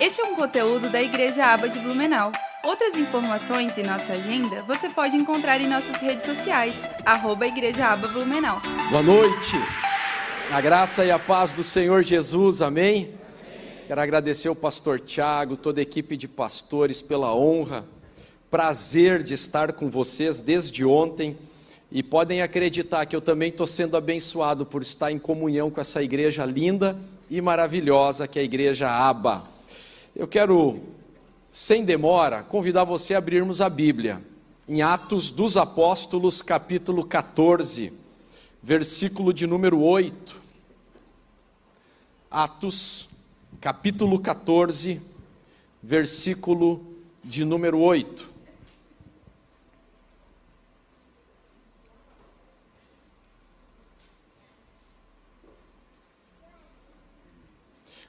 Este é um conteúdo da Igreja Aba de Blumenau. Outras informações e nossa agenda você pode encontrar em nossas redes sociais, arroba Igreja Aba Blumenau. Boa noite, a graça e a paz do Senhor Jesus, amém? Quero agradecer ao pastor Tiago, toda a equipe de pastores pela honra, prazer de estar com vocês desde ontem e podem acreditar que eu também estou sendo abençoado por estar em comunhão com essa igreja linda e maravilhosa que é a Igreja Aba. Eu quero, sem demora, convidar você a abrirmos a Bíblia em Atos dos Apóstolos, capítulo 14, versículo de número 8. Atos, capítulo 14, versículo de número 8.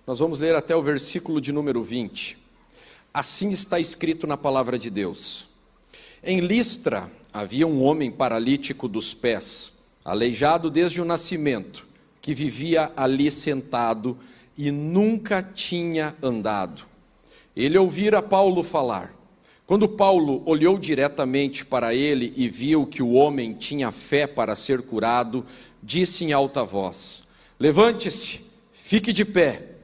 Nós vamos ler até o versículo de número 20. Assim está escrito na palavra de Deus. Em Listra havia um homem paralítico dos pés, aleijado desde o nascimento, que vivia ali sentado e nunca tinha andado. Ele ouvira Paulo falar. Quando Paulo olhou diretamente para ele e viu que o homem tinha fé para ser curado, disse em alta voz: Levante-se, fique de pé.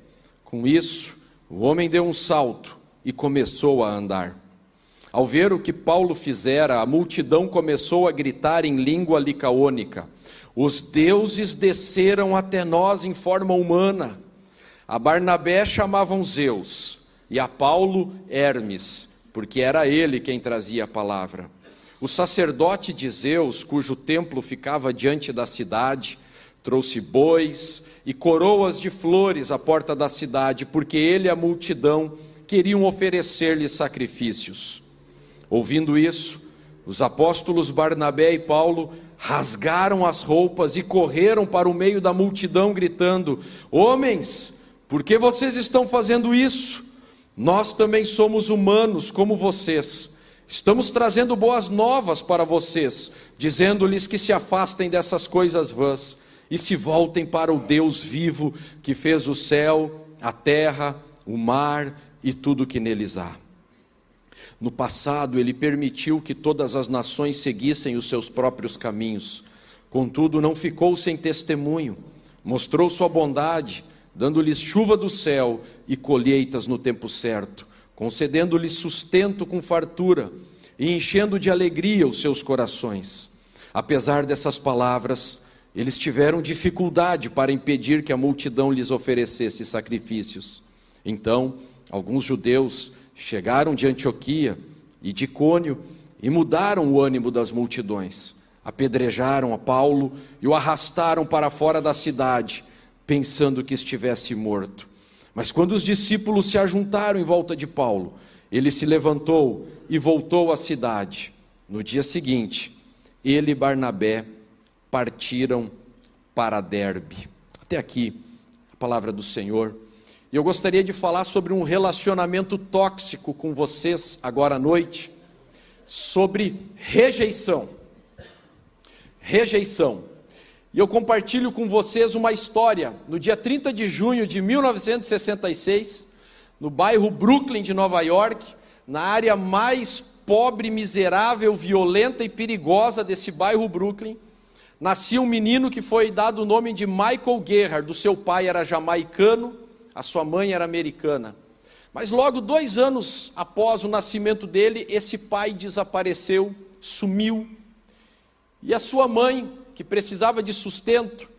Com isso, o homem deu um salto e começou a andar. Ao ver o que Paulo fizera, a multidão começou a gritar em língua licaônica: Os deuses desceram até nós em forma humana. A Barnabé chamavam Zeus e a Paulo Hermes, porque era ele quem trazia a palavra. O sacerdote de Zeus, cujo templo ficava diante da cidade, trouxe bois, e coroas de flores à porta da cidade, porque ele e a multidão queriam oferecer-lhe sacrifícios. Ouvindo isso, os apóstolos Barnabé e Paulo rasgaram as roupas e correram para o meio da multidão, gritando: Homens, por que vocês estão fazendo isso? Nós também somos humanos como vocês. Estamos trazendo boas novas para vocês, dizendo-lhes que se afastem dessas coisas vãs e se voltem para o Deus vivo que fez o céu, a terra, o mar e tudo que neles há. No passado, ele permitiu que todas as nações seguissem os seus próprios caminhos, contudo, não ficou sem testemunho, mostrou sua bondade, dando-lhes chuva do céu e colheitas no tempo certo, concedendo-lhes sustento com fartura e enchendo de alegria os seus corações. Apesar dessas palavras, eles tiveram dificuldade para impedir que a multidão lhes oferecesse sacrifícios. Então, alguns judeus chegaram de Antioquia e de Cônio e mudaram o ânimo das multidões. Apedrejaram a Paulo e o arrastaram para fora da cidade, pensando que estivesse morto. Mas quando os discípulos se ajuntaram em volta de Paulo, ele se levantou e voltou à cidade. No dia seguinte, ele e Barnabé partiram para Derbe. Até aqui a palavra do Senhor. E eu gostaria de falar sobre um relacionamento tóxico com vocês agora à noite, sobre rejeição. Rejeição. E eu compartilho com vocês uma história. No dia 30 de junho de 1966, no bairro Brooklyn de Nova York, na área mais pobre, miserável, violenta e perigosa desse bairro Brooklyn, nascia um menino que foi dado o nome de Michael Gerhard. Do seu pai era jamaicano, a sua mãe era americana. Mas logo dois anos após o nascimento dele, esse pai desapareceu, sumiu. E a sua mãe, que precisava de sustento,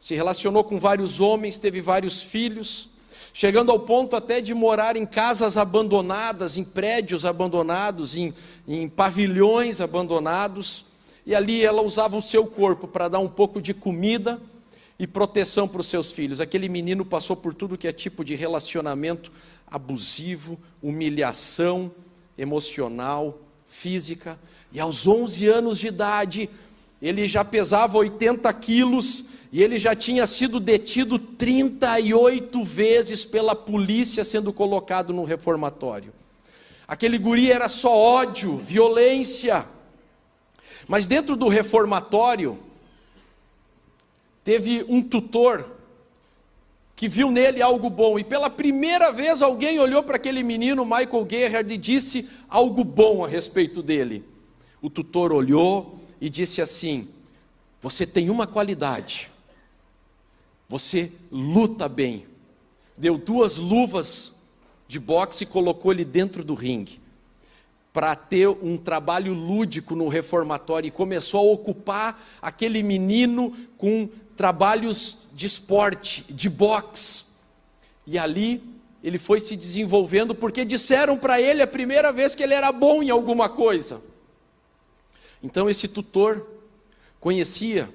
se relacionou com vários homens, teve vários filhos, chegando ao ponto até de morar em casas abandonadas, em prédios abandonados, em, em pavilhões abandonados e ali ela usava o seu corpo para dar um pouco de comida e proteção para os seus filhos. Aquele menino passou por tudo que é tipo de relacionamento abusivo, humilhação emocional, física, e aos 11 anos de idade, ele já pesava 80 quilos e ele já tinha sido detido 38 vezes pela polícia, sendo colocado no reformatório. Aquele guri era só ódio, violência, mas dentro do reformatório, teve um tutor que viu nele algo bom. E pela primeira vez alguém olhou para aquele menino, Michael Gerhard, e disse algo bom a respeito dele. O tutor olhou e disse assim: Você tem uma qualidade, você luta bem. Deu duas luvas de boxe e colocou ele dentro do ringue para ter um trabalho lúdico no reformatório e começou a ocupar aquele menino com trabalhos de esporte, de boxe. E ali ele foi se desenvolvendo porque disseram para ele a primeira vez que ele era bom em alguma coisa. Então esse tutor conhecia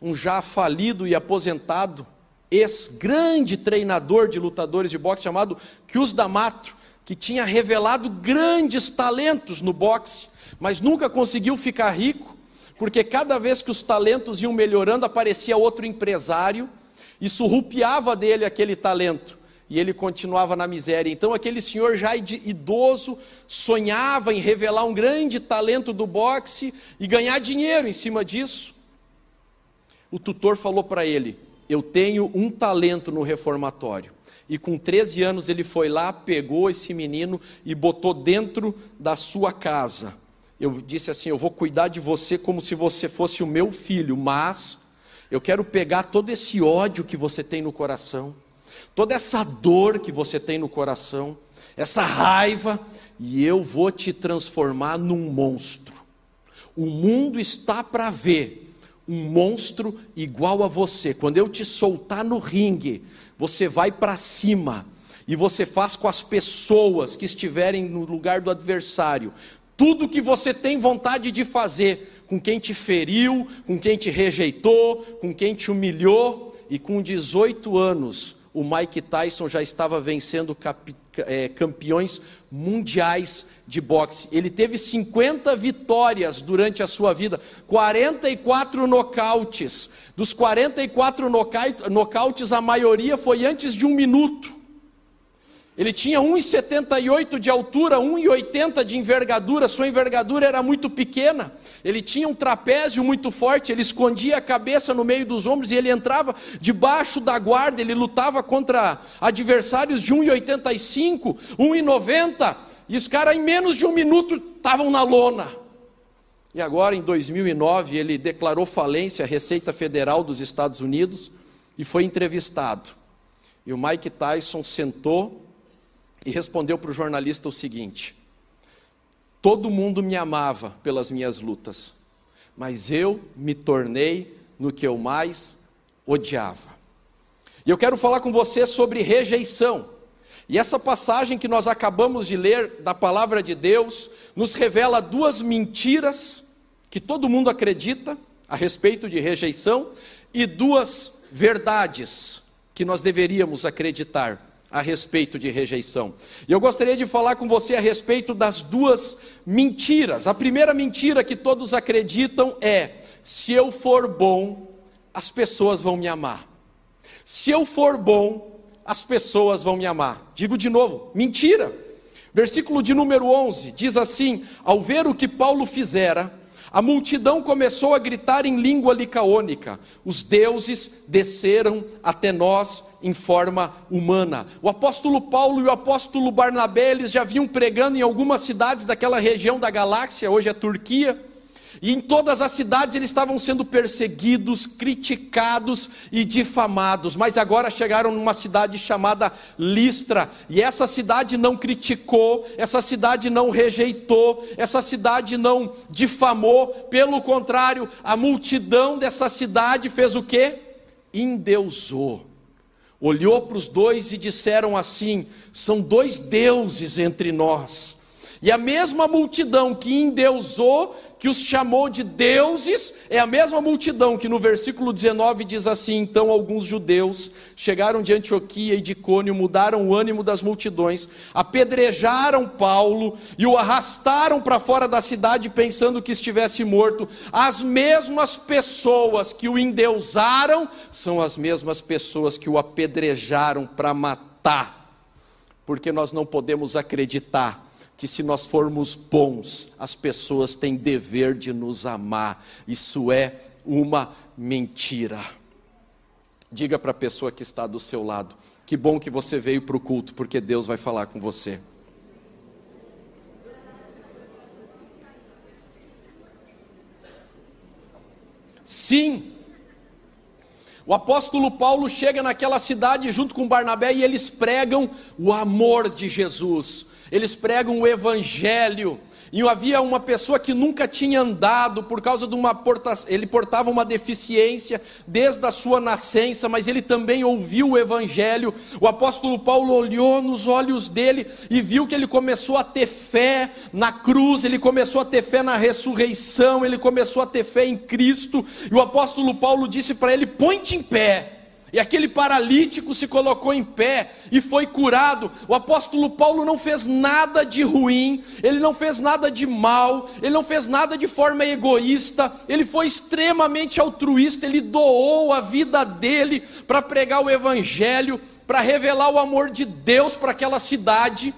um já falido e aposentado ex-grande treinador de lutadores de boxe chamado Kius D'Amato, que tinha revelado grandes talentos no boxe, mas nunca conseguiu ficar rico, porque cada vez que os talentos iam melhorando, aparecia outro empresário e surrupiava dele aquele talento. E ele continuava na miséria. Então, aquele senhor já idoso sonhava em revelar um grande talento do boxe e ganhar dinheiro em cima disso. O tutor falou para ele: Eu tenho um talento no reformatório. E com 13 anos ele foi lá, pegou esse menino e botou dentro da sua casa. Eu disse assim: Eu vou cuidar de você como se você fosse o meu filho, mas eu quero pegar todo esse ódio que você tem no coração, toda essa dor que você tem no coração, essa raiva, e eu vou te transformar num monstro. O mundo está para ver um monstro igual a você. Quando eu te soltar no ringue, você vai para cima e você faz com as pessoas que estiverem no lugar do adversário tudo que você tem vontade de fazer com quem te feriu, com quem te rejeitou, com quem te humilhou, e com 18 anos o Mike Tyson já estava vencendo é, campeões mundiais de boxe. Ele teve 50 vitórias durante a sua vida, 44 nocautes. Dos 44 nocautes, a maioria foi antes de um minuto. Ele tinha 1,78 de altura, 1,80 de envergadura, sua envergadura era muito pequena. Ele tinha um trapézio muito forte, ele escondia a cabeça no meio dos ombros e ele entrava debaixo da guarda, ele lutava contra adversários de 1,85, 1,90, e os caras em menos de um minuto estavam na lona. E agora, em 2009, ele declarou falência à Receita Federal dos Estados Unidos e foi entrevistado. E o Mike Tyson sentou e respondeu para o jornalista o seguinte: Todo mundo me amava pelas minhas lutas, mas eu me tornei no que eu mais odiava. E eu quero falar com você sobre rejeição. E essa passagem que nós acabamos de ler da palavra de Deus nos revela duas mentiras que todo mundo acredita a respeito de rejeição e duas verdades que nós deveríamos acreditar a respeito de rejeição. E eu gostaria de falar com você a respeito das duas mentiras. A primeira mentira que todos acreditam é: se eu for bom, as pessoas vão me amar. Se eu for bom, as pessoas vão me amar. Digo de novo, mentira. Versículo de número 11 diz assim: Ao ver o que Paulo fizera, a multidão começou a gritar em língua licaônica: Os deuses desceram até nós em forma humana. O apóstolo Paulo e o apóstolo Barnabé eles já vinham pregando em algumas cidades daquela região da galáxia, hoje é Turquia. E em todas as cidades eles estavam sendo perseguidos, criticados e difamados. Mas agora chegaram numa cidade chamada Listra. E essa cidade não criticou, essa cidade não rejeitou, essa cidade não difamou. Pelo contrário, a multidão dessa cidade fez o que? Endeusou. Olhou para os dois e disseram assim: são dois deuses entre nós. E a mesma multidão que endeusou que os chamou de deuses, é a mesma multidão que no versículo 19 diz assim: Então alguns judeus chegaram de Antioquia e de Cônio, mudaram o ânimo das multidões, apedrejaram Paulo e o arrastaram para fora da cidade, pensando que estivesse morto. As mesmas pessoas que o endeusaram são as mesmas pessoas que o apedrejaram para matar, porque nós não podemos acreditar que se nós formos bons, as pessoas têm dever de nos amar. Isso é uma mentira. Diga para a pessoa que está do seu lado: que bom que você veio para o culto, porque Deus vai falar com você. Sim, o apóstolo Paulo chega naquela cidade junto com Barnabé e eles pregam o amor de Jesus, eles pregam o evangelho, e havia uma pessoa que nunca tinha andado por causa de uma porta... ele portava uma deficiência desde a sua nascença, mas ele também ouviu o evangelho. O apóstolo Paulo olhou nos olhos dele e viu que ele começou a ter fé na cruz, ele começou a ter fé na ressurreição, ele começou a ter fé em Cristo. E o apóstolo Paulo disse para ele: "Põe-te em pé". E aquele paralítico se colocou em pé e foi curado. O apóstolo Paulo não fez nada de ruim, ele não fez nada de mal, ele não fez nada de forma egoísta, ele foi extremamente altruísta, ele doou a vida dele para pregar o evangelho, para revelar o amor de Deus para aquela cidade.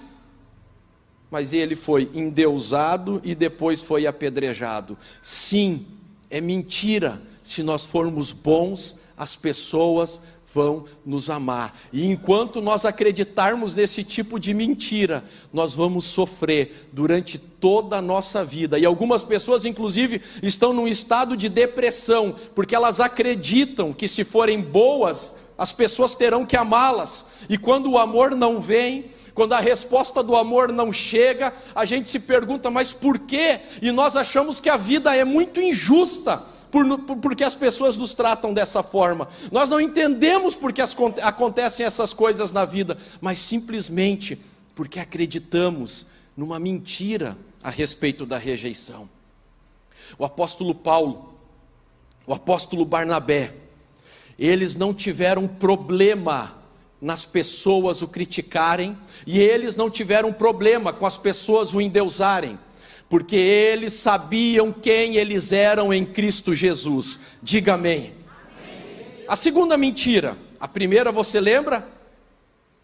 Mas ele foi endeusado e depois foi apedrejado. Sim, é mentira se nós formos bons as pessoas vão nos amar. E enquanto nós acreditarmos nesse tipo de mentira, nós vamos sofrer durante toda a nossa vida. E algumas pessoas, inclusive, estão num estado de depressão, porque elas acreditam que se forem boas, as pessoas terão que amá-las. E quando o amor não vem, quando a resposta do amor não chega, a gente se pergunta, mas por quê? E nós achamos que a vida é muito injusta por, por, porque as pessoas nos tratam dessa forma. Nós não entendemos porque as, acontecem essas coisas na vida, mas simplesmente porque acreditamos numa mentira a respeito da rejeição. O apóstolo Paulo, o apóstolo Barnabé, eles não tiveram problema nas pessoas o criticarem, e eles não tiveram problema com as pessoas o endeusarem porque eles sabiam quem eles eram em Cristo Jesus. Diga amém. amém. A segunda mentira, a primeira você lembra?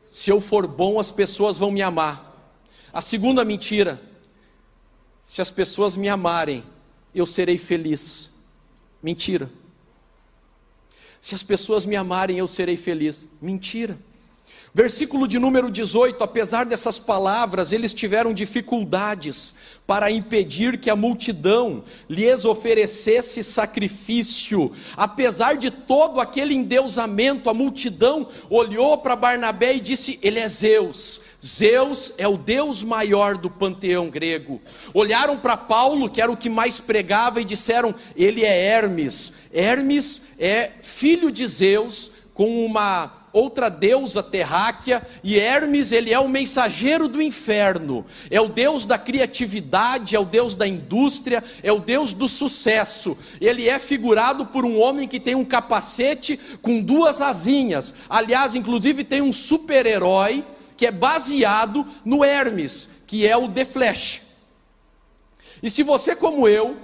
Se eu for bom, as pessoas vão me amar. A segunda mentira, se as pessoas me amarem, eu serei feliz. Mentira. Se as pessoas me amarem, eu serei feliz. Mentira. Versículo de número 18: apesar dessas palavras, eles tiveram dificuldades para impedir que a multidão lhes oferecesse sacrifício. Apesar de todo aquele endeusamento, a multidão olhou para Barnabé e disse: Ele é Zeus. Zeus é o Deus maior do panteão grego. Olharam para Paulo, que era o que mais pregava, e disseram: Ele é Hermes. Hermes é filho de Zeus, com uma outra deusa terráquea, e Hermes, ele é o mensageiro do inferno, é o deus da criatividade, é o deus da indústria, é o deus do sucesso. Ele é figurado por um homem que tem um capacete com duas asinhas. Aliás, inclusive tem um super-herói que é baseado no Hermes, que é o The Flash. E se você, como eu,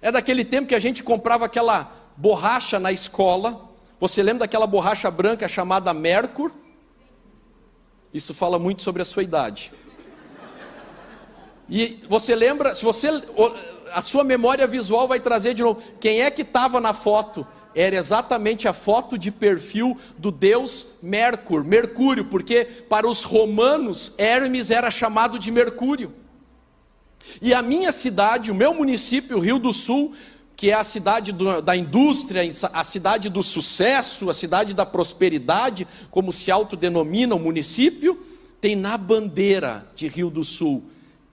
é daquele tempo que a gente comprava aquela borracha na escola, você lembra daquela borracha branca chamada Mercur? Isso fala muito sobre a sua idade. E você lembra, se você a sua memória visual vai trazer de novo, quem é que estava na foto? Era exatamente a foto de perfil do deus Mercur, Mercúrio, porque para os romanos Hermes era chamado de Mercúrio. E a minha cidade, o meu município, o Rio do Sul, que é a cidade do, da indústria, a cidade do sucesso, a cidade da prosperidade, como se autodenomina o município, tem na bandeira de Rio do Sul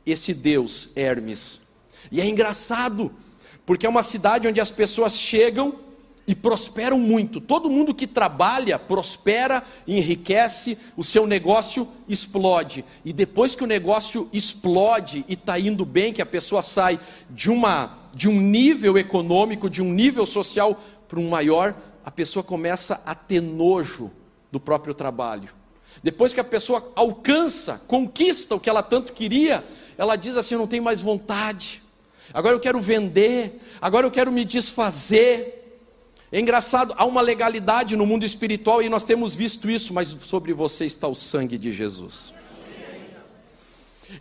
esse deus Hermes. E é engraçado, porque é uma cidade onde as pessoas chegam e prosperam muito. Todo mundo que trabalha prospera, enriquece, o seu negócio explode. E depois que o negócio explode e está indo bem, que a pessoa sai de uma de um nível econômico, de um nível social para um maior, a pessoa começa a ter nojo do próprio trabalho. Depois que a pessoa alcança, conquista o que ela tanto queria, ela diz assim: Eu não tenho mais vontade, agora eu quero vender, agora eu quero me desfazer. É engraçado, há uma legalidade no mundo espiritual e nós temos visto isso, mas sobre você está o sangue de Jesus.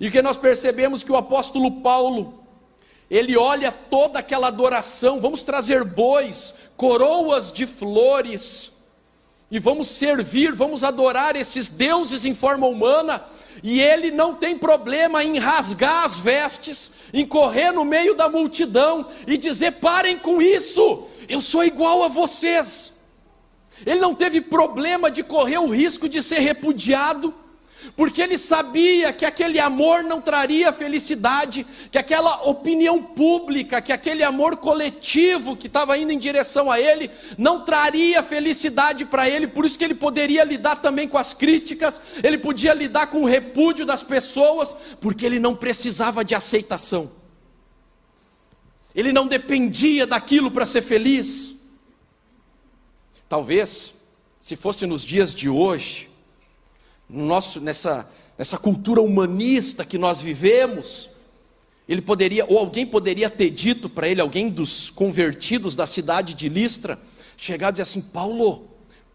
E que nós percebemos que o apóstolo Paulo, ele olha toda aquela adoração, vamos trazer bois, coroas de flores, e vamos servir, vamos adorar esses deuses em forma humana, e ele não tem problema em rasgar as vestes, em correr no meio da multidão e dizer: parem com isso, eu sou igual a vocês. Ele não teve problema de correr o risco de ser repudiado, porque ele sabia que aquele amor não traria felicidade, que aquela opinião pública, que aquele amor coletivo que estava indo em direção a ele, não traria felicidade para ele, por isso que ele poderia lidar também com as críticas, ele podia lidar com o repúdio das pessoas, porque ele não precisava de aceitação, ele não dependia daquilo para ser feliz. Talvez, se fosse nos dias de hoje, no nosso, nessa, nessa cultura humanista que nós vivemos, ele poderia, ou alguém poderia ter dito para ele, alguém dos convertidos da cidade de Listra, chegar e dizer assim: Paulo,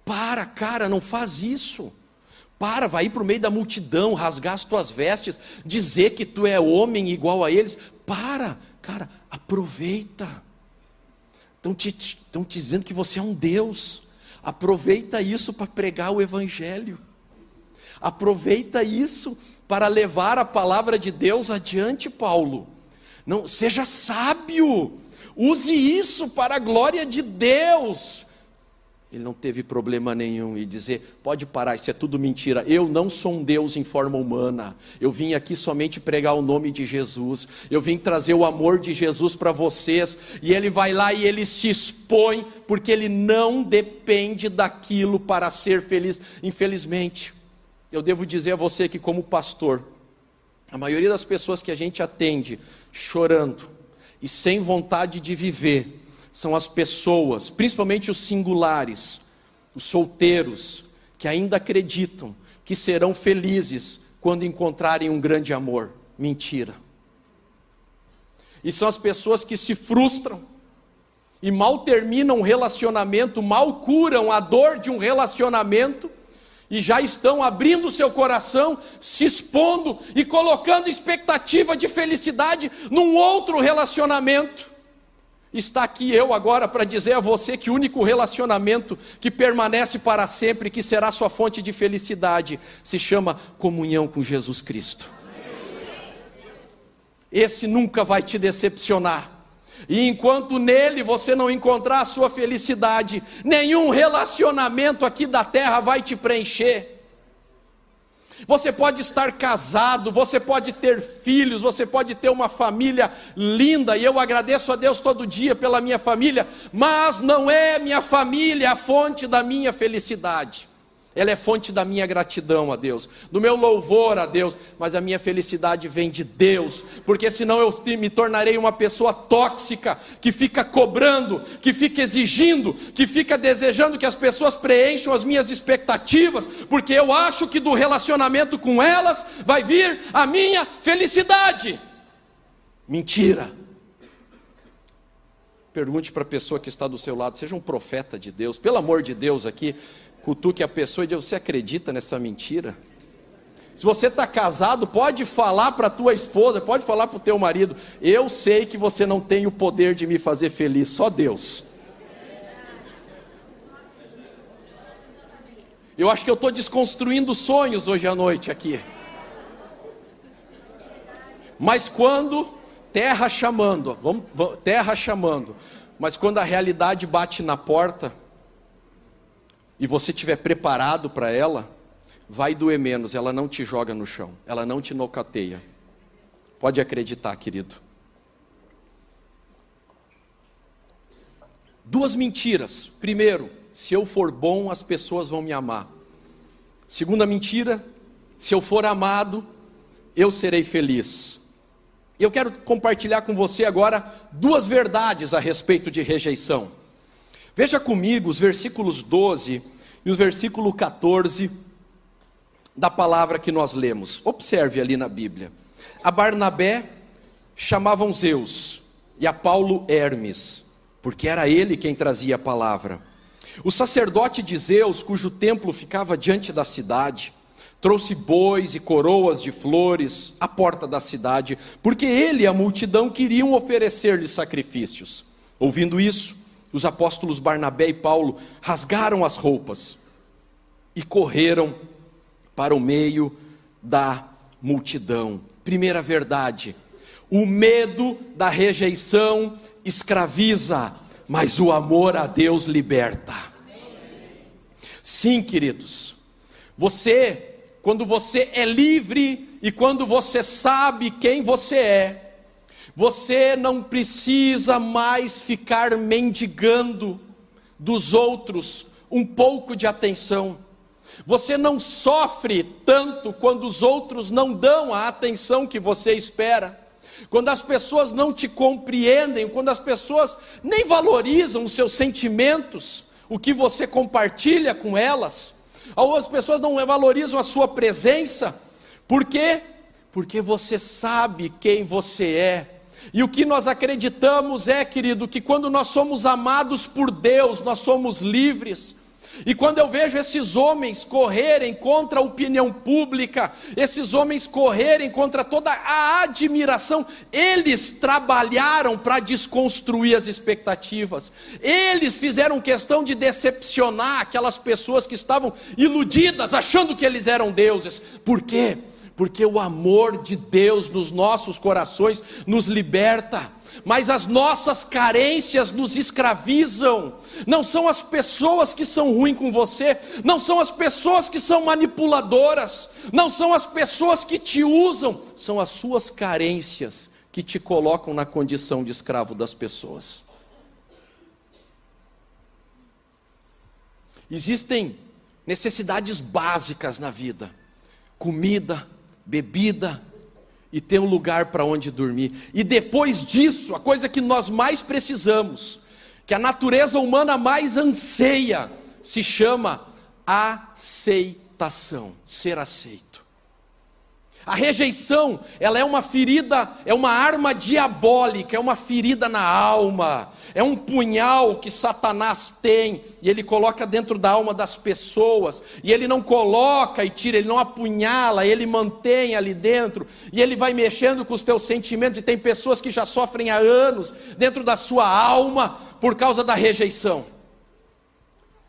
para, cara, não faz isso. Para, vai para o meio da multidão, rasgar as tuas vestes, dizer que tu é homem igual a eles. Para, cara, aproveita. Estão te, te dizendo que você é um Deus. Aproveita isso para pregar o Evangelho. Aproveita isso para levar a palavra de Deus adiante, Paulo. Não seja sábio. Use isso para a glória de Deus. Ele não teve problema nenhum em dizer: pode parar, isso é tudo mentira. Eu não sou um Deus em forma humana. Eu vim aqui somente pregar o nome de Jesus. Eu vim trazer o amor de Jesus para vocês. E ele vai lá e ele se expõe, porque ele não depende daquilo para ser feliz. Infelizmente, eu devo dizer a você que, como pastor, a maioria das pessoas que a gente atende chorando e sem vontade de viver, são as pessoas, principalmente os singulares, os solteiros, que ainda acreditam que serão felizes quando encontrarem um grande amor. Mentira. E são as pessoas que se frustram e mal terminam um relacionamento, mal curam a dor de um relacionamento e já estão abrindo seu coração, se expondo e colocando expectativa de felicidade num outro relacionamento. Está aqui eu agora para dizer a você que o único relacionamento que permanece para sempre, que será sua fonte de felicidade, se chama comunhão com Jesus Cristo. Esse nunca vai te decepcionar. E enquanto nele você não encontrar a sua felicidade, nenhum relacionamento aqui da terra vai te preencher. Você pode estar casado, você pode ter filhos, você pode ter uma família linda, e eu agradeço a Deus todo dia pela minha família, mas não é minha família a fonte da minha felicidade. Ela é fonte da minha gratidão a Deus, do meu louvor a Deus, mas a minha felicidade vem de Deus, porque senão eu me tornarei uma pessoa tóxica, que fica cobrando, que fica exigindo, que fica desejando que as pessoas preencham as minhas expectativas, porque eu acho que do relacionamento com elas vai vir a minha felicidade. Mentira. Pergunte para a pessoa que está do seu lado, seja um profeta de Deus, pelo amor de Deus aqui, cutuque a pessoa e diga: Você acredita nessa mentira? Se você está casado, pode falar para tua esposa, pode falar para o teu marido: Eu sei que você não tem o poder de me fazer feliz, só Deus. Eu acho que eu estou desconstruindo sonhos hoje à noite aqui. Mas quando terra chamando, vamos, terra chamando, mas quando a realidade bate na porta, e você estiver preparado para ela, vai doer menos, ela não te joga no chão, ela não te nocateia. Pode acreditar, querido. Duas mentiras. Primeiro, se eu for bom, as pessoas vão me amar. Segunda mentira, se eu for amado, eu serei feliz. Eu quero compartilhar com você agora duas verdades a respeito de rejeição. Veja comigo os versículos 12 e o versículo 14 da palavra que nós lemos. Observe ali na Bíblia. A Barnabé chamavam Zeus e a Paulo Hermes, porque era ele quem trazia a palavra. O sacerdote de Zeus, cujo templo ficava diante da cidade, trouxe bois e coroas de flores à porta da cidade, porque ele e a multidão queriam oferecer-lhe sacrifícios. Ouvindo isso, os apóstolos Barnabé e Paulo rasgaram as roupas e correram para o meio da multidão. Primeira verdade: o medo da rejeição escraviza, mas o amor a Deus liberta. Sim, queridos, você, quando você é livre e quando você sabe quem você é, você não precisa mais ficar mendigando dos outros um pouco de atenção. Você não sofre tanto quando os outros não dão a atenção que você espera. Quando as pessoas não te compreendem, quando as pessoas nem valorizam os seus sentimentos, o que você compartilha com elas, ou as pessoas não valorizam a sua presença, por quê? Porque você sabe quem você é. E o que nós acreditamos é, querido, que quando nós somos amados por Deus, nós somos livres. E quando eu vejo esses homens correrem contra a opinião pública, esses homens correrem contra toda a admiração, eles trabalharam para desconstruir as expectativas, eles fizeram questão de decepcionar aquelas pessoas que estavam iludidas, achando que eles eram deuses. Por quê? Porque o amor de Deus nos nossos corações nos liberta mas as nossas carências nos escravizam. Não são as pessoas que são ruins com você, não são as pessoas que são manipuladoras, não são as pessoas que te usam, são as suas carências que te colocam na condição de escravo das pessoas. Existem necessidades básicas na vida: comida, bebida, e ter um lugar para onde dormir. E depois disso, a coisa que nós mais precisamos, que a natureza humana mais anseia, se chama aceitação, ser aceito. A rejeição, ela é uma ferida, é uma arma diabólica, é uma ferida na alma, é um punhal que Satanás tem e ele coloca dentro da alma das pessoas, e ele não coloca e tira, ele não apunhala, ele mantém ali dentro, e ele vai mexendo com os teus sentimentos, e tem pessoas que já sofrem há anos dentro da sua alma por causa da rejeição.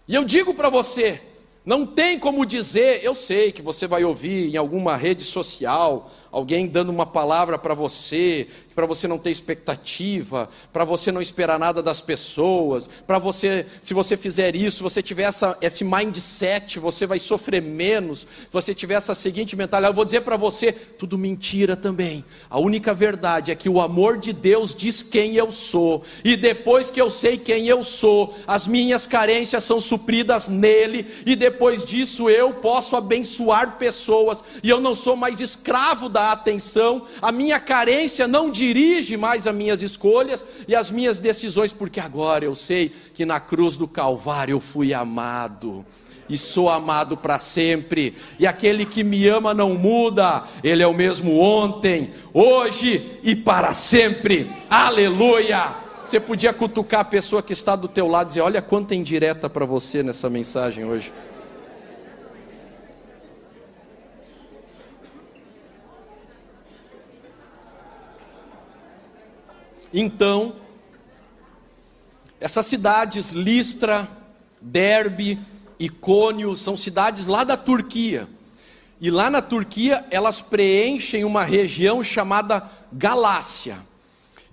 E eu digo para você, não tem como dizer, eu sei que você vai ouvir em alguma rede social alguém dando uma palavra para você, para você não ter expectativa, para você não esperar nada das pessoas, para você, se você fizer isso, você tiver essa, esse mindset, você vai sofrer menos, se você tiver essa seguinte mentalidade, eu vou dizer para você, tudo mentira também. A única verdade é que o amor de Deus diz quem eu sou, e depois que eu sei quem eu sou, as minhas carências são supridas nele, e depois disso eu posso abençoar pessoas, e eu não sou mais escravo da atenção, a minha carência não dirige mais as minhas escolhas e as minhas decisões, porque agora eu sei que na cruz do Calvário eu fui amado e sou amado para sempre. E aquele que me ama não muda, ele é o mesmo ontem, hoje e para sempre. Aleluia! Você podia cutucar a pessoa que está do teu lado e dizer: "Olha quanta indireta para você nessa mensagem hoje". Então, essas cidades, Listra, Derbe, Icônio, são cidades lá da Turquia. E lá na Turquia, elas preenchem uma região chamada Galácia.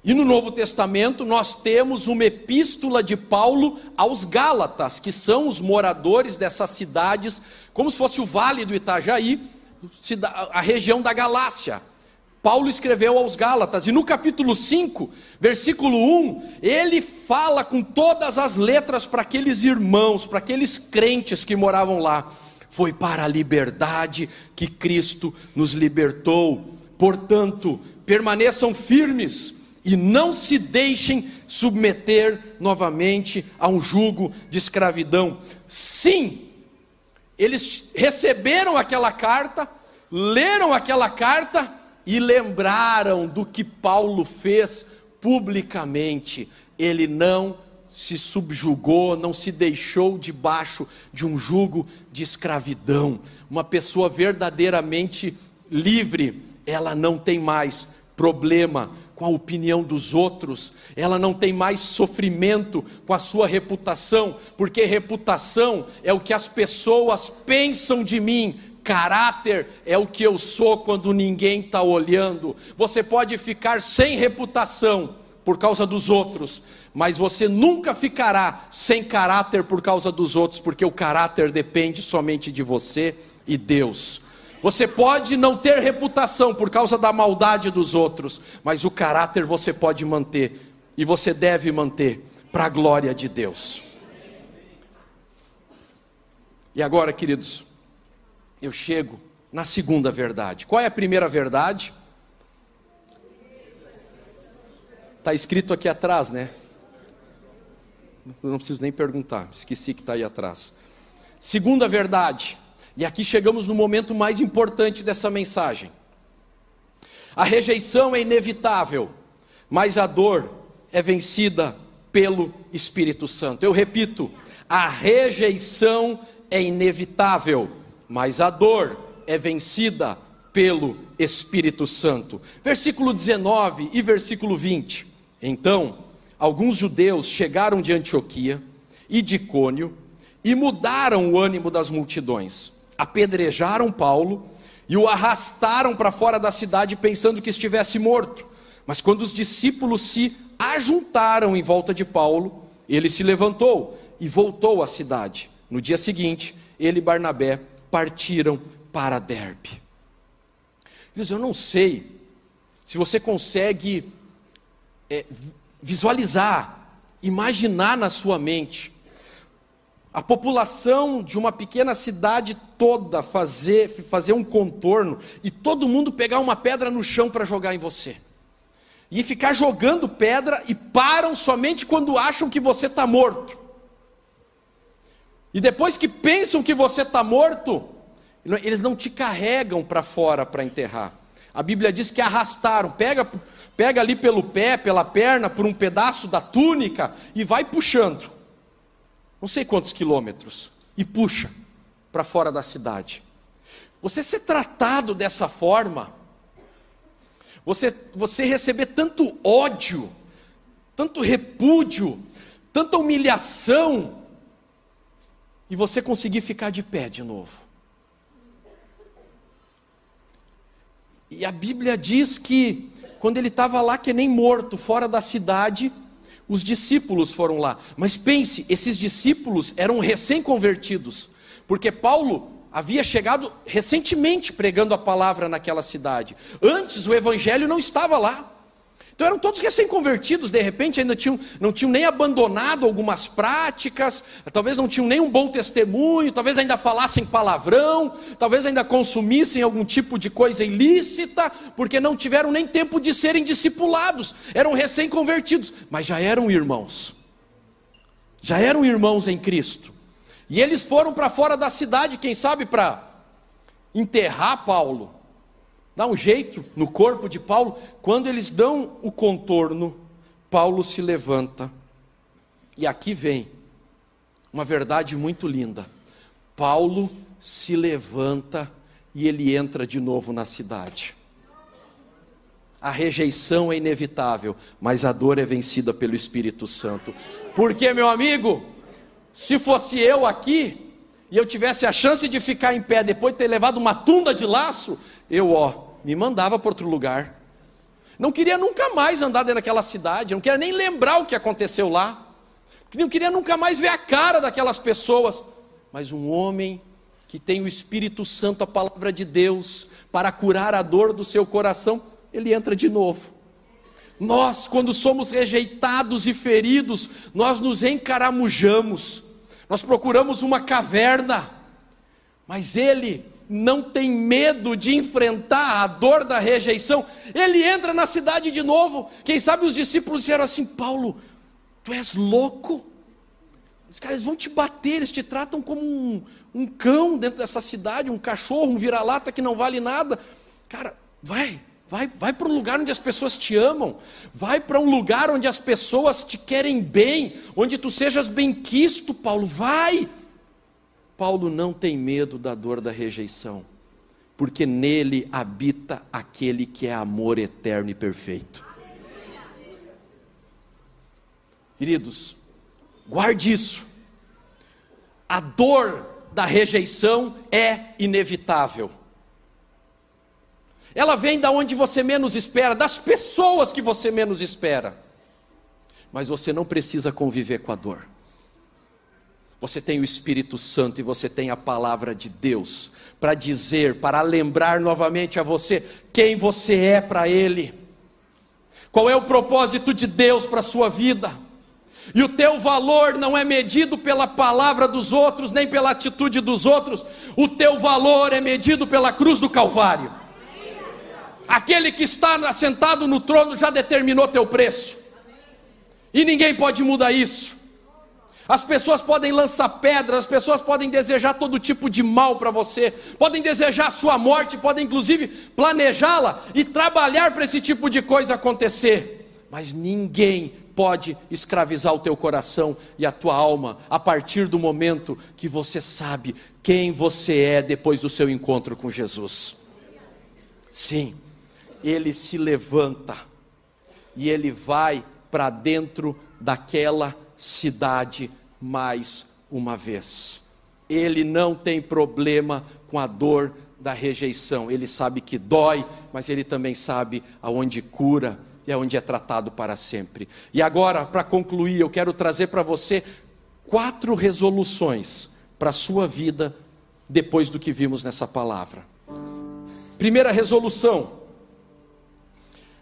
E no Novo Testamento, nós temos uma epístola de Paulo aos Gálatas, que são os moradores dessas cidades, como se fosse o Vale do Itajaí, a região da Galácia. Paulo escreveu aos Gálatas, e no capítulo 5, versículo 1, ele fala com todas as letras para aqueles irmãos, para aqueles crentes que moravam lá. Foi para a liberdade que Cristo nos libertou. Portanto, permaneçam firmes e não se deixem submeter novamente a um jugo de escravidão. Sim, eles receberam aquela carta, leram aquela carta, e lembraram do que Paulo fez publicamente. Ele não se subjugou, não se deixou debaixo de um jugo de escravidão. Uma pessoa verdadeiramente livre, ela não tem mais problema com a opinião dos outros, ela não tem mais sofrimento com a sua reputação, porque reputação é o que as pessoas pensam de mim, caráter é o que eu sou quando ninguém está olhando. Você pode ficar sem reputação por causa dos outros, mas você nunca ficará sem caráter por causa dos outros, porque o caráter depende somente de você e Deus. Você pode não ter reputação por causa da maldade dos outros, mas o caráter você pode manter e você deve manter para a glória de Deus. E agora, queridos, eu chego na segunda verdade. Qual é a primeira verdade? Está escrito aqui atrás, né? Não preciso nem perguntar, esqueci que está aí atrás. Segunda verdade, e aqui chegamos no momento mais importante dessa mensagem. A rejeição é inevitável, mas a dor é vencida pelo Espírito Santo. Eu repito, a rejeição é inevitável, mas a dor é vencida pelo Espírito Santo. Versículo 19 e versículo 20. Então, alguns judeus chegaram de Antioquia e de Cônio e mudaram o ânimo das multidões apedrejaram Paulo e o arrastaram para fora da cidade pensando que estivesse morto. Mas quando os discípulos se ajuntaram em volta de Paulo, ele se levantou e voltou à cidade. No dia seguinte, ele e Barnabé partiram para Derbe. eu não sei se você consegue é, visualizar, imaginar na sua mente a população de uma pequena cidade toda fazer, fazer um contorno e todo mundo pegar uma pedra no chão para jogar em você. E ficar jogando pedra e param somente quando acham que você está morto. E depois que pensam que você está morto, eles não te carregam para fora para enterrar. A Bíblia diz que arrastaram, pega, pega ali pelo pé, pela perna, por um pedaço da túnica e vai puxando não sei quantos quilômetros, e puxa para fora da cidade. Você ser tratado dessa forma, você, você receber tanto ódio, tanto repúdio, tanta humilhação, e você conseguir ficar de pé de novo. E a Bíblia diz que quando ele estava lá que nem morto, fora da cidade, os discípulos foram lá. Mas pense, esses discípulos eram recém-convertidos, porque Paulo havia chegado recentemente pregando a palavra naquela cidade. Antes o evangelho não estava lá. Então eram todos recém-convertidos, de repente ainda tinham, não tinham nem abandonado algumas práticas, talvez não tinham nem um bom testemunho, talvez ainda falassem palavrão, talvez ainda consumissem algum tipo de coisa ilícita, porque não tiveram nem tempo de serem discipulados, eram recém-convertidos, mas já eram irmãos, já eram irmãos em Cristo, e eles foram para fora da cidade, quem sabe para enterrar Paulo, dá um jeito no corpo de Paulo. Quando eles dão o contorno, Paulo se levanta. E aqui vem uma verdade muito linda. Paulo se levanta e ele entra de novo na cidade. A rejeição é inevitável, mas a dor é vencida pelo Espírito Santo. Porque, meu amigo, se fosse eu aqui e eu tivesse a chance de ficar em pé depois de ter levado uma tunda de laço, eu, ó, me mandava para outro lugar. Não queria nunca mais andar dentro daquela cidade, não queria nem lembrar o que aconteceu lá. Não queria nunca mais ver a cara daquelas pessoas. Mas um homem que tem o Espírito Santo, a palavra de Deus, para curar a dor do seu coração, ele entra de novo. Nós, quando somos rejeitados e feridos, nós nos encaramujamos, nós procuramos uma caverna, mas ele não tem medo de enfrentar a dor da rejeição, ele entra na cidade de novo. Quem sabe os discípulos disseram assim: Paulo, tu és louco? Os caras vão te bater, eles te tratam como um, um cão dentro dessa cidade, um cachorro, um vira-lata que não vale nada. Cara, vai, vai, vai para um lugar onde as pessoas te amam, vai para um lugar onde as pessoas te querem bem, onde tu sejas bem quisto, Paulo, vai. Paulo não tem medo da dor da rejeição, porque nele habita aquele que é amor eterno e perfeito. Queridos, guarde isso. A dor da rejeição é inevitável. Ela vem da onde você menos espera, das pessoas que você menos espera. Mas você não precisa conviver com a dor. Você tem o Espírito Santo e você tem a palavra de Deus para dizer, para lembrar novamente a você quem você é para Ele, qual é o propósito de Deus para a sua vida. E o teu valor não é medido pela palavra dos outros, nem pela atitude dos outros, o teu valor é medido pela cruz do Calvário. Aquele que está assentado no trono já determinou teu preço, e ninguém pode mudar isso. As pessoas podem lançar pedras, as pessoas podem desejar todo tipo de mal para você, podem desejar a sua morte, podem inclusive planejá-la e trabalhar para esse tipo de coisa acontecer, mas ninguém pode escravizar o teu coração e a tua alma a partir do momento que você sabe quem você é depois do seu encontro com Jesus. Sim, ele se levanta e ele vai para dentro daquela cidade mais uma vez. Ele não tem problema com a dor da rejeição. Ele sabe que dói, mas ele também sabe aonde cura e aonde é tratado para sempre. E agora, para concluir, eu quero trazer para você quatro resoluções para a sua vida depois do que vimos nessa palavra. Primeira resolução: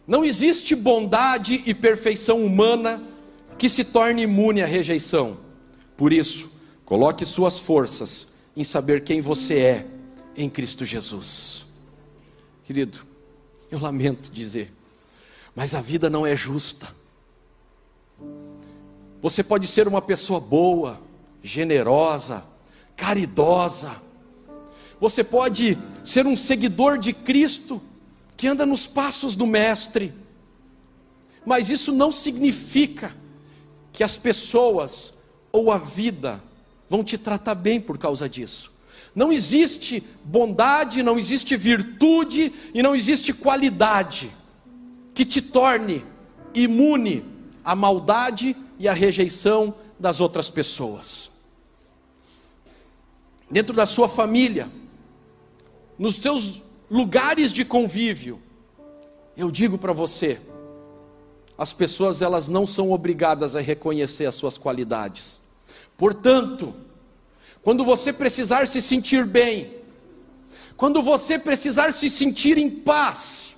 não existe bondade e perfeição humana que se torne imune à rejeição. Por isso, coloque suas forças em saber quem você é em Cristo Jesus. Querido, eu lamento dizer, mas a vida não é justa. Você pode ser uma pessoa boa, generosa, caridosa. Você pode ser um seguidor de Cristo que anda nos passos do Mestre. Mas isso não significa que as pessoas ou a vida vão te tratar bem por causa disso. Não existe bondade, não existe virtude e não existe qualidade que te torne imune à maldade e à rejeição das outras pessoas. Dentro da sua família, nos seus lugares de convívio, eu digo para você, as pessoas elas não são obrigadas a reconhecer as suas qualidades. Portanto, quando você precisar se sentir bem, quando você precisar se sentir em paz,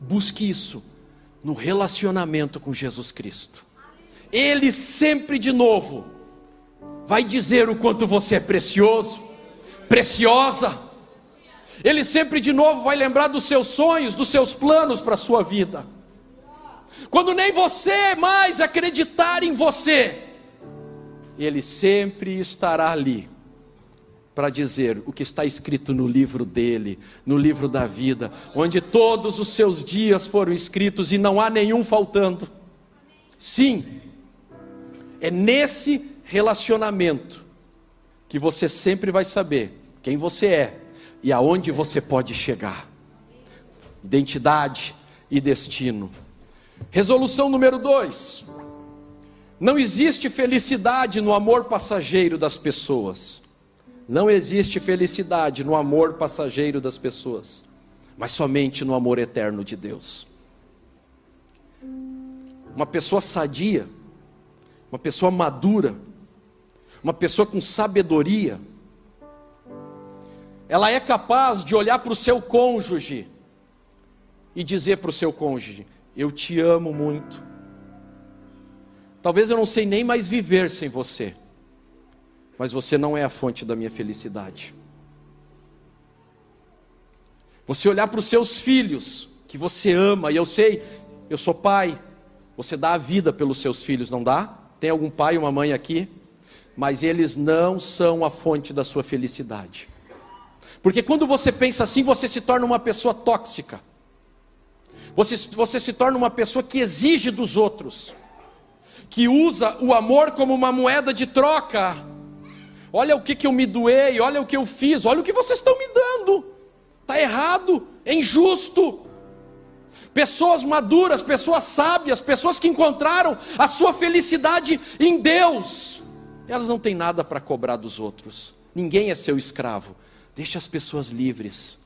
busque isso no relacionamento com Jesus Cristo. Ele sempre de novo vai dizer o quanto você é precioso, preciosa ele sempre de novo vai lembrar dos seus sonhos, dos seus planos para a sua vida. Quando nem você mais acreditar em você, Ele sempre estará ali para dizer o que está escrito no livro dele, no livro da vida, onde todos os seus dias foram escritos e não há nenhum faltando. Sim, é nesse relacionamento que você sempre vai saber quem você é e aonde você pode chegar. Identidade e destino. Resolução número dois: não existe felicidade no amor passageiro das pessoas. Não existe felicidade no amor passageiro das pessoas, mas somente no amor eterno de Deus. Uma pessoa sadia, uma pessoa madura, uma pessoa com sabedoria, ela é capaz de olhar para o seu cônjuge e dizer para o seu cônjuge: Eu te amo muito. Talvez eu não sei nem mais viver sem você, mas você não é a fonte da minha felicidade. Você olhar para os seus filhos, que você ama, e eu sei, eu sou pai, você dá a vida pelos seus filhos, não dá? Tem algum pai, uma mãe aqui? Mas eles não são a fonte da sua felicidade. Porque quando você pensa assim, você se torna uma pessoa tóxica. Você, você se torna uma pessoa que exige dos outros, que usa o amor como uma moeda de troca. Olha o que, que eu me doei, olha o que eu fiz, olha o que vocês estão me dando. Está errado, é injusto. Pessoas maduras, pessoas sábias, pessoas que encontraram a sua felicidade em Deus. Elas não têm nada para cobrar dos outros. Ninguém é seu escravo. Deixe as pessoas livres.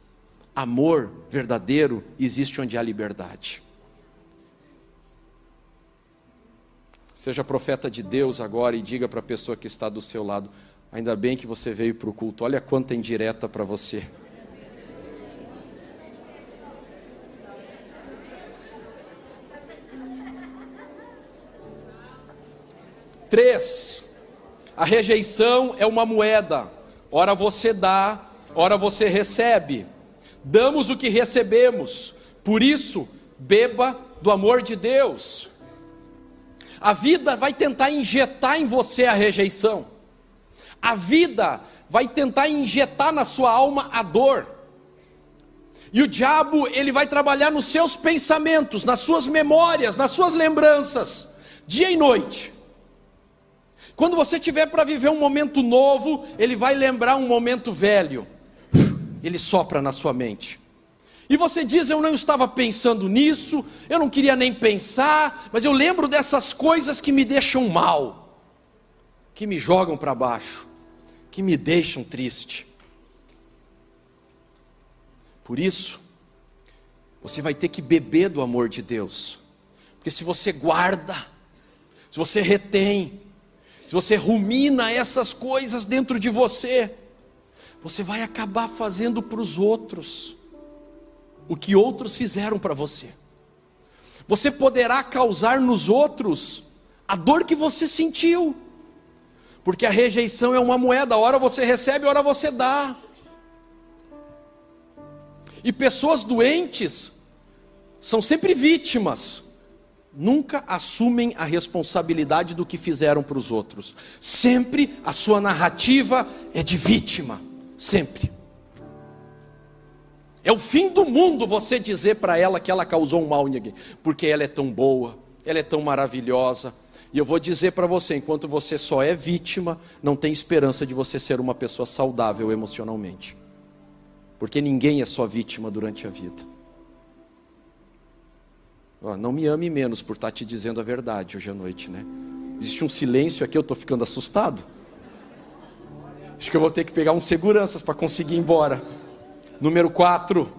Amor verdadeiro existe onde há liberdade. Seja profeta de Deus agora e diga para a pessoa que está do seu lado: ainda bem que você veio para o culto, olha quanta indireta para você. Três, a rejeição é uma moeda, ora você dá, ora você recebe. Damos o que recebemos, por isso, beba do amor de Deus. A vida vai tentar injetar em você a rejeição. A vida vai tentar injetar na sua alma a dor. E o diabo, ele vai trabalhar nos seus pensamentos, nas suas memórias, nas suas lembranças, dia e noite. Quando você tiver para viver um momento novo, ele vai lembrar um momento velho. Ele sopra na sua mente. E você diz: Eu não estava pensando nisso, eu não queria nem pensar, mas eu lembro dessas coisas que me deixam mal, que me jogam para baixo, que me deixam triste. Por isso, você vai ter que beber do amor de Deus, porque se você guarda, se você retém, se você rumina essas coisas dentro de você, você vai acabar fazendo para os outros o que outros fizeram para você. Você poderá causar nos outros a dor que você sentiu, porque a rejeição é uma moeda, hora você recebe, hora você dá. E pessoas doentes são sempre vítimas, nunca assumem a responsabilidade do que fizeram para os outros. Sempre a sua narrativa é de vítima, sempre. É o fim do mundo você dizer para ela que ela causou um mal em alguém, porque ela é tão boa, ela é tão maravilhosa. E eu vou dizer para você, enquanto você só é vítima, não tem esperança de você ser uma pessoa saudável emocionalmente. Porque ninguém é só vítima durante a vida não me ame menos por estar tá te dizendo a verdade hoje à noite, né? Existe um silêncio aqui, eu estou ficando assustado. Acho que eu vou ter que pegar uns seguranças para conseguir ir embora. Número 4.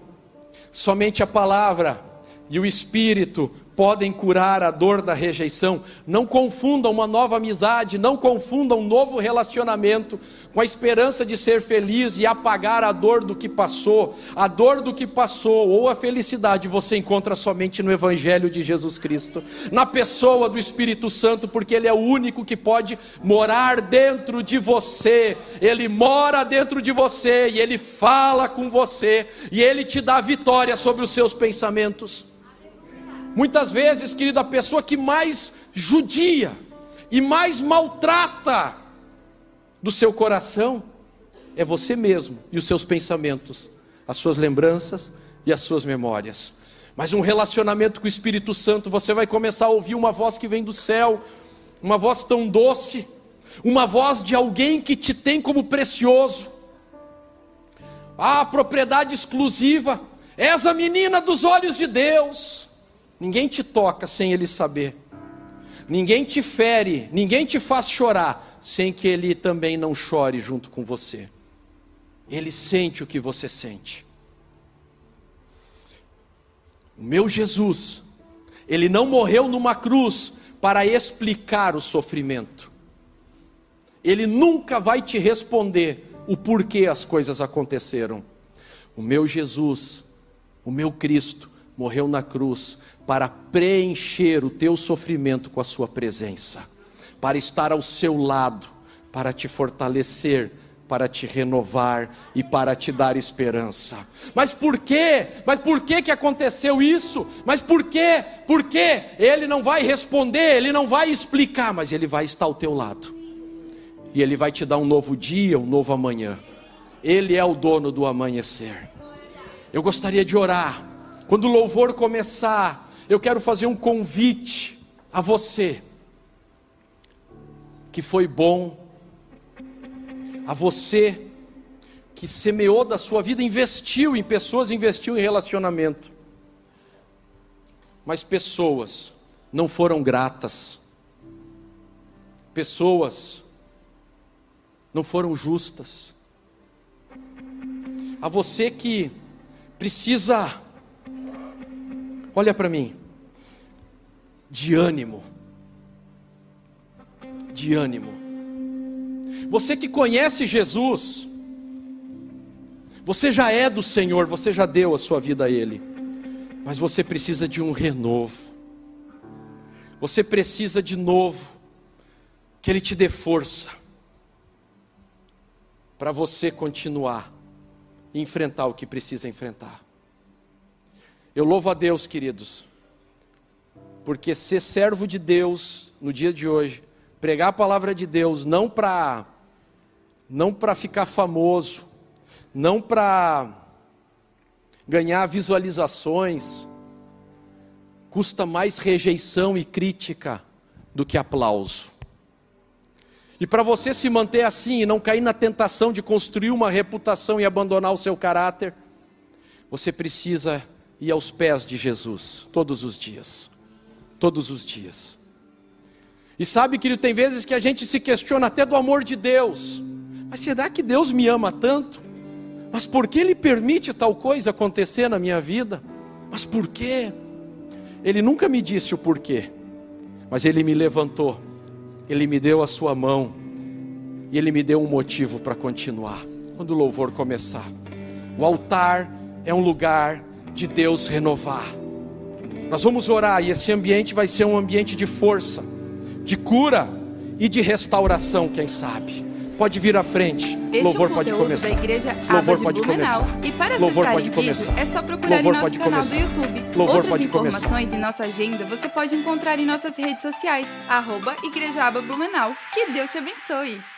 Somente a palavra e o Espírito podem curar a dor da rejeição. Não confundam uma nova amizade, não confundam um novo relacionamento com a esperança de ser feliz e apagar a dor do que passou. A dor do que passou ou a felicidade você encontra somente no Evangelho de Jesus Cristo, na pessoa do Espírito Santo, porque Ele é o único que pode morar dentro de você. Ele mora dentro de você e Ele fala com você e Ele te dá vitória sobre os seus pensamentos. Muitas vezes, querido, a pessoa que mais judia e mais maltrata do seu coração é você mesmo e os seus pensamentos, as suas lembranças e as suas memórias. Mas um relacionamento com o Espírito Santo, você vai começar a ouvir uma voz que vem do céu, uma voz tão doce, uma voz de alguém que te tem como precioso. Ah, propriedade exclusiva, és a menina dos olhos de Deus. Ninguém te toca sem ele saber. Ninguém te fere, ninguém te faz chorar sem que ele também não chore junto com você. Ele sente o que você sente. O meu Jesus, ele não morreu numa cruz para explicar o sofrimento. Ele nunca vai te responder o porquê as coisas aconteceram. O meu Jesus, o meu Cristo, morreu na cruz para preencher o teu sofrimento com a sua presença, para estar ao seu lado, para te fortalecer, para te renovar e para te dar esperança. Mas por quê? Mas por que que aconteceu isso? Mas por quê? Por quê? Ele não vai responder, ele não vai explicar, mas ele vai estar ao teu lado. E ele vai te dar um novo dia, um novo amanhã. Ele é o dono do amanhecer. Eu gostaria de orar. Quando o louvor começar, eu quero fazer um convite a você, que foi bom, a você que semeou da sua vida, investiu em pessoas, investiu em relacionamento. mas pessoas não foram gratas. Pessoas não foram justas. A você que precisa, olha para mim, de ânimo, de ânimo. Você que conhece Jesus, você já é do Senhor, você já deu a sua vida a Ele, mas você precisa de um renovo, você precisa de novo, que Ele te dê força, para você continuar e enfrentar o que precisa enfrentar. Eu louvo a Deus, queridos, porque ser servo de Deus no dia de hoje, pregar a palavra de Deus não para não para ficar famoso, não para ganhar visualizações, custa mais rejeição e crítica do que aplauso. E para você se manter assim e não cair na tentação de construir uma reputação e abandonar o seu caráter, você precisa ir aos pés de Jesus todos os dias. Todos os dias. E sabe, querido, tem vezes que a gente se questiona até do amor de Deus. Mas será que Deus me ama tanto? Mas por que Ele permite tal coisa acontecer na minha vida? Mas por quê? Ele nunca me disse o porquê, mas Ele me levantou ele me deu a sua mão e Ele me deu um motivo para continuar. Quando o louvor começar, o altar é um lugar de Deus renovar. Nós vamos orar e esse ambiente vai ser um ambiente de força, de cura e de restauração, quem sabe. Pode vir à frente. Este Louvor é pode começar. da Igreja Louvor pode de Blumenau. começar. E para Louvor pode em vídeo, começar. é só procurar Louvor em nosso canal começar. do YouTube. Louvor Outras pode começar. informações e nossa agenda você pode encontrar em nossas redes sociais, arroba Igreja Aba Blumenau. Que Deus te abençoe!